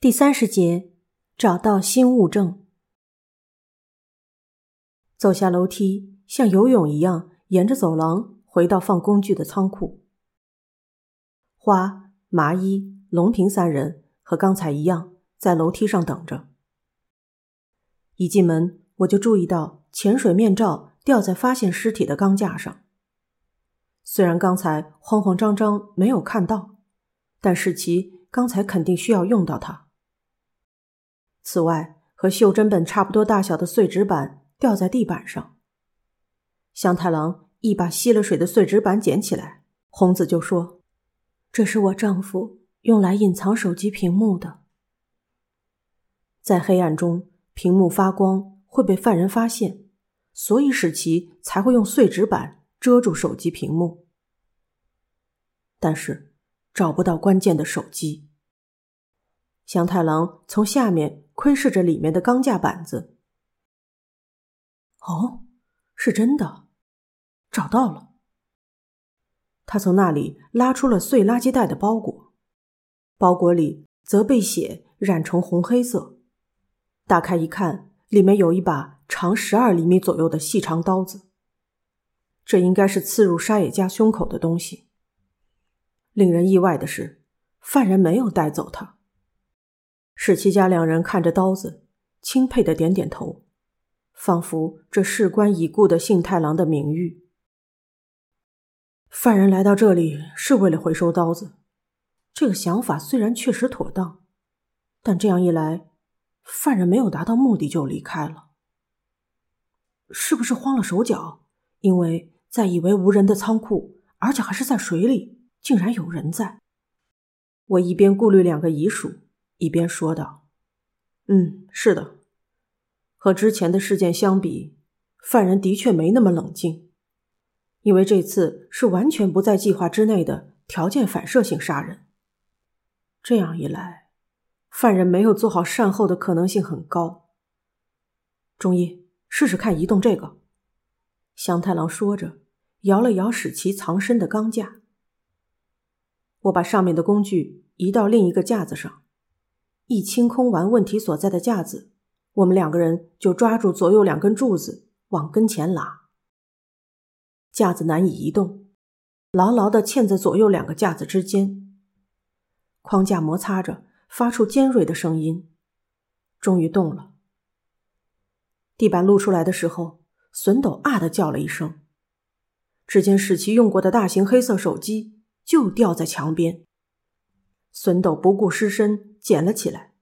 第三十节，找到新物证。走下楼梯，像游泳一样，沿着走廊回到放工具的仓库。花、麻衣、龙平三人和刚才一样，在楼梯上等着。一进门，我就注意到潜水面罩吊在发现尸体的钢架上。虽然刚才慌慌张张没有看到，但是其刚才肯定需要用到它。此外，和袖珍本差不多大小的碎纸板掉在地板上。香太郎一把吸了水的碎纸板捡起来，红子就说：“这是我丈夫用来隐藏手机屏幕的。在黑暗中，屏幕发光会被犯人发现，所以使其才会用碎纸板遮住手机屏幕。但是找不到关键的手机。香太郎从下面。”窥视着里面的钢架板子，哦，是真的，找到了。他从那里拉出了碎垃圾袋的包裹，包裹里则被血染成红黑色。打开一看，里面有一把长十二厘米左右的细长刀子，这应该是刺入沙野家胸口的东西。令人意外的是，犯人没有带走它。史七家两人看着刀子，钦佩的点点头，仿佛这事关已故的幸太郎的名誉。犯人来到这里是为了回收刀子，这个想法虽然确实妥当，但这样一来，犯人没有达到目的就离开了，是不是慌了手脚？因为在以为无人的仓库，而且还是在水里，竟然有人在。我一边顾虑两个遗属。一边说道：“嗯，是的，和之前的事件相比，犯人的确没那么冷静，因为这次是完全不在计划之内的条件反射性杀人。这样一来，犯人没有做好善后的可能性很高。”中医，试试看移动这个。”香太郎说着，摇了摇使其藏身的钢架。我把上面的工具移到另一个架子上。一清空完问题所在的架子，我们两个人就抓住左右两根柱子往跟前拉。架子难以移动，牢牢的嵌在左右两个架子之间。框架摩擦着，发出尖锐的声音，终于动了。地板露出来的时候，笋斗啊的叫了一声。只见史奇用过的大型黑色手机就掉在墙边。孙斗不顾尸身捡了起来，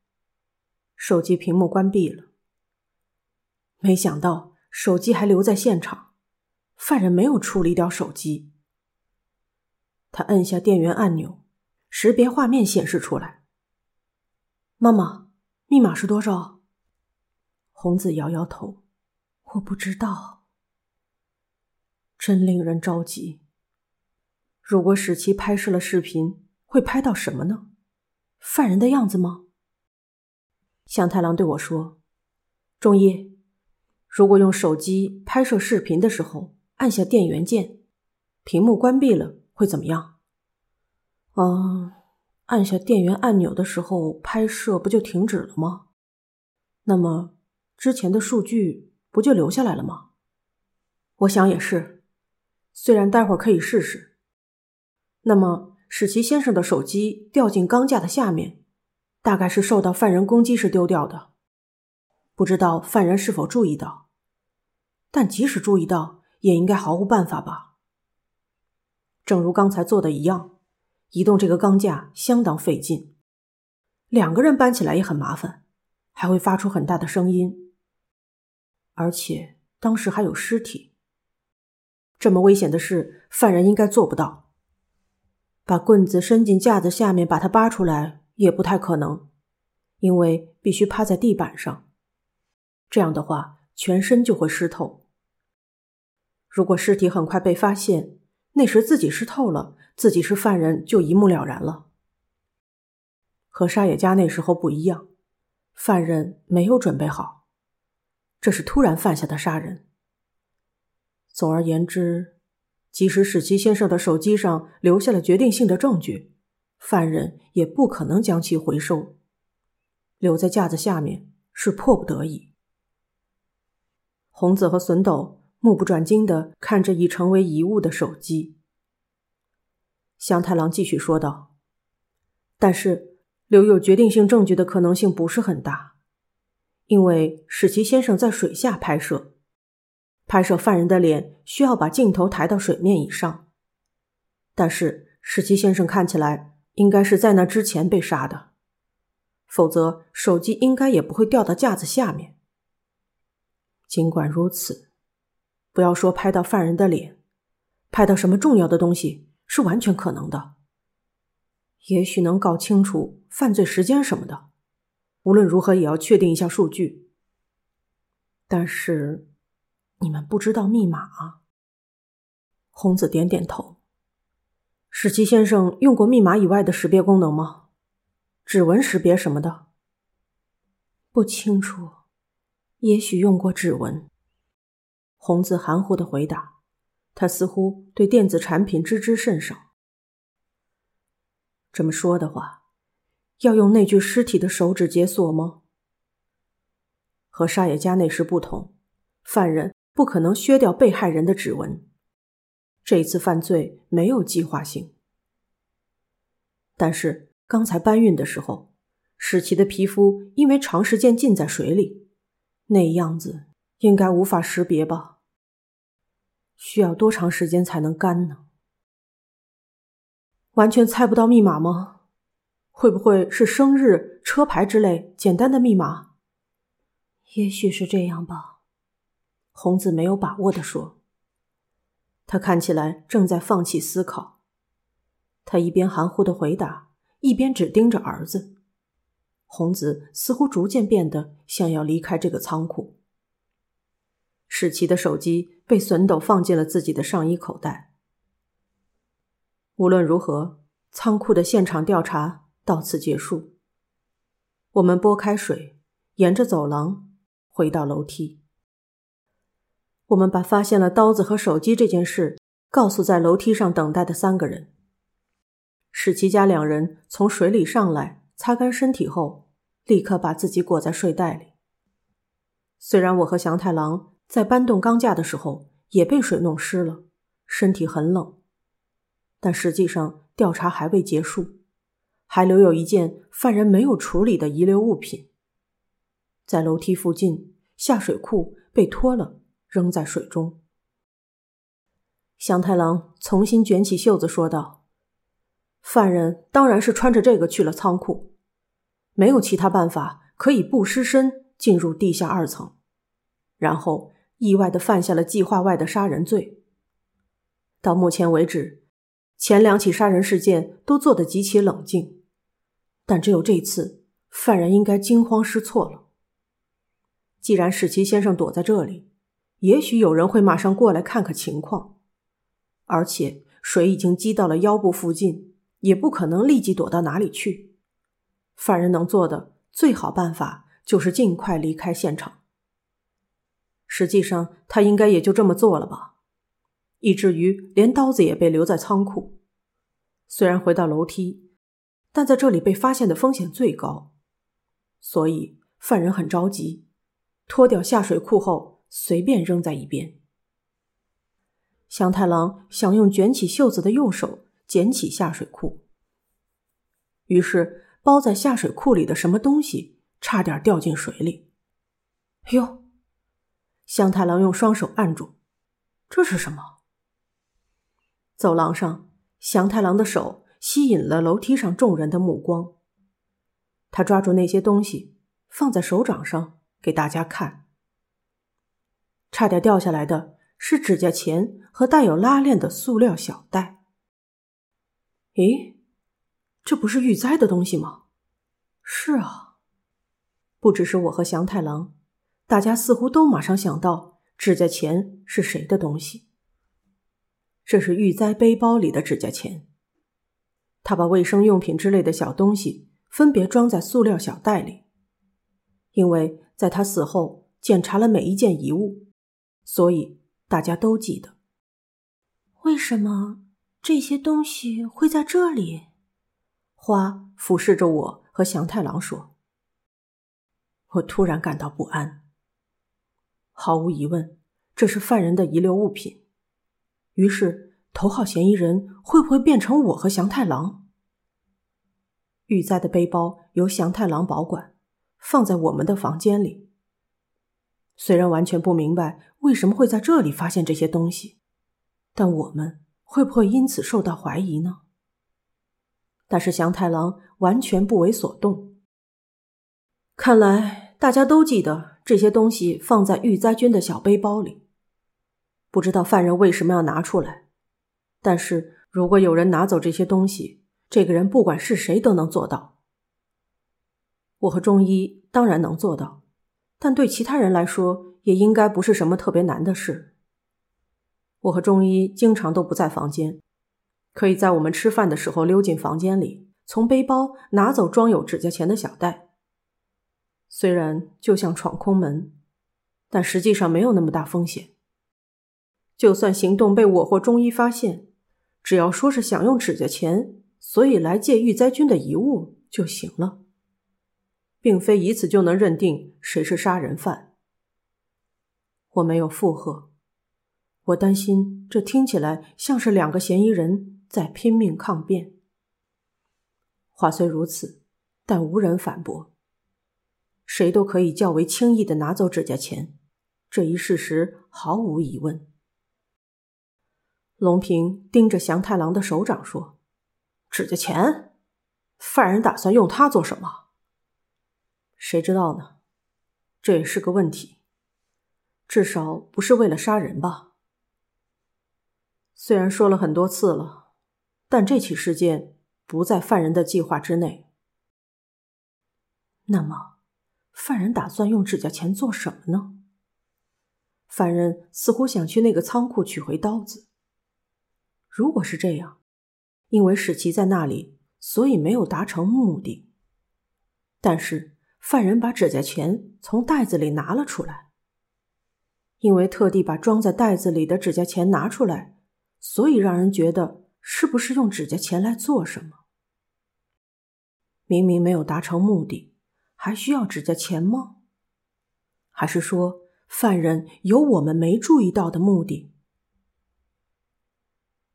手机屏幕关闭了。没想到手机还留在现场，犯人没有处理掉手机。他按下电源按钮，识别画面显示出来。妈妈，密码是多少？红子摇摇头，我不知道。真令人着急。如果史奇拍摄了视频。会拍到什么呢？犯人的样子吗？向太郎对我说：“中医，如果用手机拍摄视频的时候按下电源键，屏幕关闭了会怎么样？”“嗯，按下电源按钮的时候拍摄不就停止了吗？那么之前的数据不就留下来了吗？”“我想也是，虽然待会儿可以试试。”那么。史奇先生的手机掉进钢架的下面，大概是受到犯人攻击时丢掉的。不知道犯人是否注意到，但即使注意到，也应该毫无办法吧。正如刚才做的一样，移动这个钢架相当费劲，两个人搬起来也很麻烦，还会发出很大的声音。而且当时还有尸体，这么危险的事，犯人应该做不到。把棍子伸进架子下面，把它扒出来也不太可能，因为必须趴在地板上。这样的话，全身就会湿透。如果尸体很快被发现，那时自己湿透了，自己是犯人就一目了然了。和沙野家那时候不一样，犯人没有准备好，这是突然犯下的杀人。总而言之。即使史奇先生的手机上留下了决定性的证据，犯人也不可能将其回收。留在架子下面是迫不得已。红子和笋斗目不转睛的看着已成为遗物的手机。祥太郎继续说道：“但是留有决定性证据的可能性不是很大，因为史奇先生在水下拍摄，拍摄犯人的脸需要把镜头抬到水面以上。但是史奇先生看起来应该是在那之前被杀的，否则手机应该也不会掉到架子下面。尽管如此。”不要说拍到犯人的脸，拍到什么重要的东西是完全可能的。也许能搞清楚犯罪时间什么的，无论如何也要确定一下数据。但是，你们不知道密码？红子点点头。史奇先生用过密码以外的识别功能吗？指纹识别什么的？不清楚，也许用过指纹。红子含糊的回答：“他似乎对电子产品知之甚少。这么说的话，要用那具尸体的手指解锁吗？和沙野家那时不同，犯人不可能削掉被害人的指纹。这次犯罪没有计划性。但是刚才搬运的时候，史奇的皮肤因为长时间浸在水里，那样子。”应该无法识别吧？需要多长时间才能干呢？完全猜不到密码吗？会不会是生日、车牌之类简单的密码？也许是这样吧。红子没有把握的说。他看起来正在放弃思考。他一边含糊的回答，一边只盯着儿子。红子似乎逐渐变得想要离开这个仓库。史奇的手机被笋斗放进了自己的上衣口袋。无论如何，仓库的现场调查到此结束。我们拨开水，沿着走廊回到楼梯。我们把发现了刀子和手机这件事告诉在楼梯上等待的三个人。史奇家两人从水里上来，擦干身体后，立刻把自己裹在睡袋里。虽然我和祥太郎。在搬动钢架的时候，也被水弄湿了，身体很冷。但实际上，调查还未结束，还留有一件犯人没有处理的遗留物品。在楼梯附近，下水库被拖了，扔在水中。祥太郎重新卷起袖子说道：“犯人当然是穿着这个去了仓库，没有其他办法可以不失身进入地下二层，然后。”意外的犯下了计划外的杀人罪。到目前为止，前两起杀人事件都做得极其冷静，但只有这次，犯人应该惊慌失措了。既然史奇先生躲在这里，也许有人会马上过来看看情况。而且水已经积到了腰部附近，也不可能立即躲到哪里去。犯人能做的最好办法就是尽快离开现场。实际上，他应该也就这么做了吧，以至于连刀子也被留在仓库。虽然回到楼梯，但在这里被发现的风险最高，所以犯人很着急，脱掉下水裤后随便扔在一边。祥太郎想用卷起袖子的右手捡起下水裤，于是包在下水裤里的什么东西差点掉进水里。哟！香太郎用双手按住，这是什么？走廊上，祥太郎的手吸引了楼梯上众人的目光。他抓住那些东西，放在手掌上给大家看。差点掉下来的是指甲钳和带有拉链的塑料小袋。咦，这不是玉哉的东西吗？是啊，不只是我和祥太郎。大家似乎都马上想到指甲钳是谁的东西。这是玉哉背包里的指甲钳。他把卫生用品之类的小东西分别装在塑料小袋里，因为在他死后检查了每一件遗物，所以大家都记得。为什么这些东西会在这里？花俯视着我和祥太郎说。我突然感到不安。毫无疑问，这是犯人的遗留物品。于是，头号嫌疑人会不会变成我和祥太郎？玉哉的背包由祥太郎保管，放在我们的房间里。虽然完全不明白为什么会在这里发现这些东西，但我们会不会因此受到怀疑呢？但是祥太郎完全不为所动。看来大家都记得这些东西放在玉哉君的小背包里。不知道犯人为什么要拿出来，但是如果有人拿走这些东西，这个人不管是谁都能做到。我和中医当然能做到，但对其他人来说也应该不是什么特别难的事。我和中医经常都不在房间，可以在我们吃饭的时候溜进房间里，从背包拿走装有指甲钳的小袋。虽然就像闯空门，但实际上没有那么大风险。就算行动被我或中医发现，只要说是想用指甲钳，所以来借玉灾君的遗物就行了，并非以此就能认定谁是杀人犯。我没有附和，我担心这听起来像是两个嫌疑人在拼命抗辩。话虽如此，但无人反驳。谁都可以较为轻易的拿走指甲钳，这一事实毫无疑问。龙平盯着祥太郎的手掌说：“指甲钳，犯人打算用它做什么？谁知道呢？这也是个问题。至少不是为了杀人吧？虽然说了很多次了，但这起事件不在犯人的计划之内。那么。”犯人打算用指甲钳做什么呢？犯人似乎想去那个仓库取回刀子。如果是这样，因为史奇在那里，所以没有达成目的。但是犯人把指甲钳从袋子里拿了出来，因为特地把装在袋子里的指甲钳拿出来，所以让人觉得是不是用指甲钳来做什么？明明没有达成目的。还需要指甲钳吗？还是说犯人有我们没注意到的目的？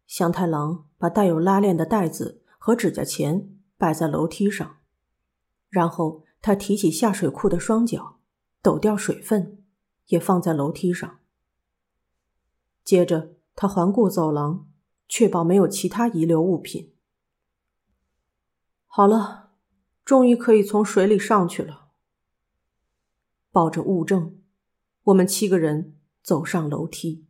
祥太郎把带有拉链的袋子和指甲钳摆在楼梯上，然后他提起下水库的双脚，抖掉水分，也放在楼梯上。接着他环顾走廊，确保没有其他遗留物品。好了。终于可以从水里上去了。抱着物证，我们七个人走上楼梯。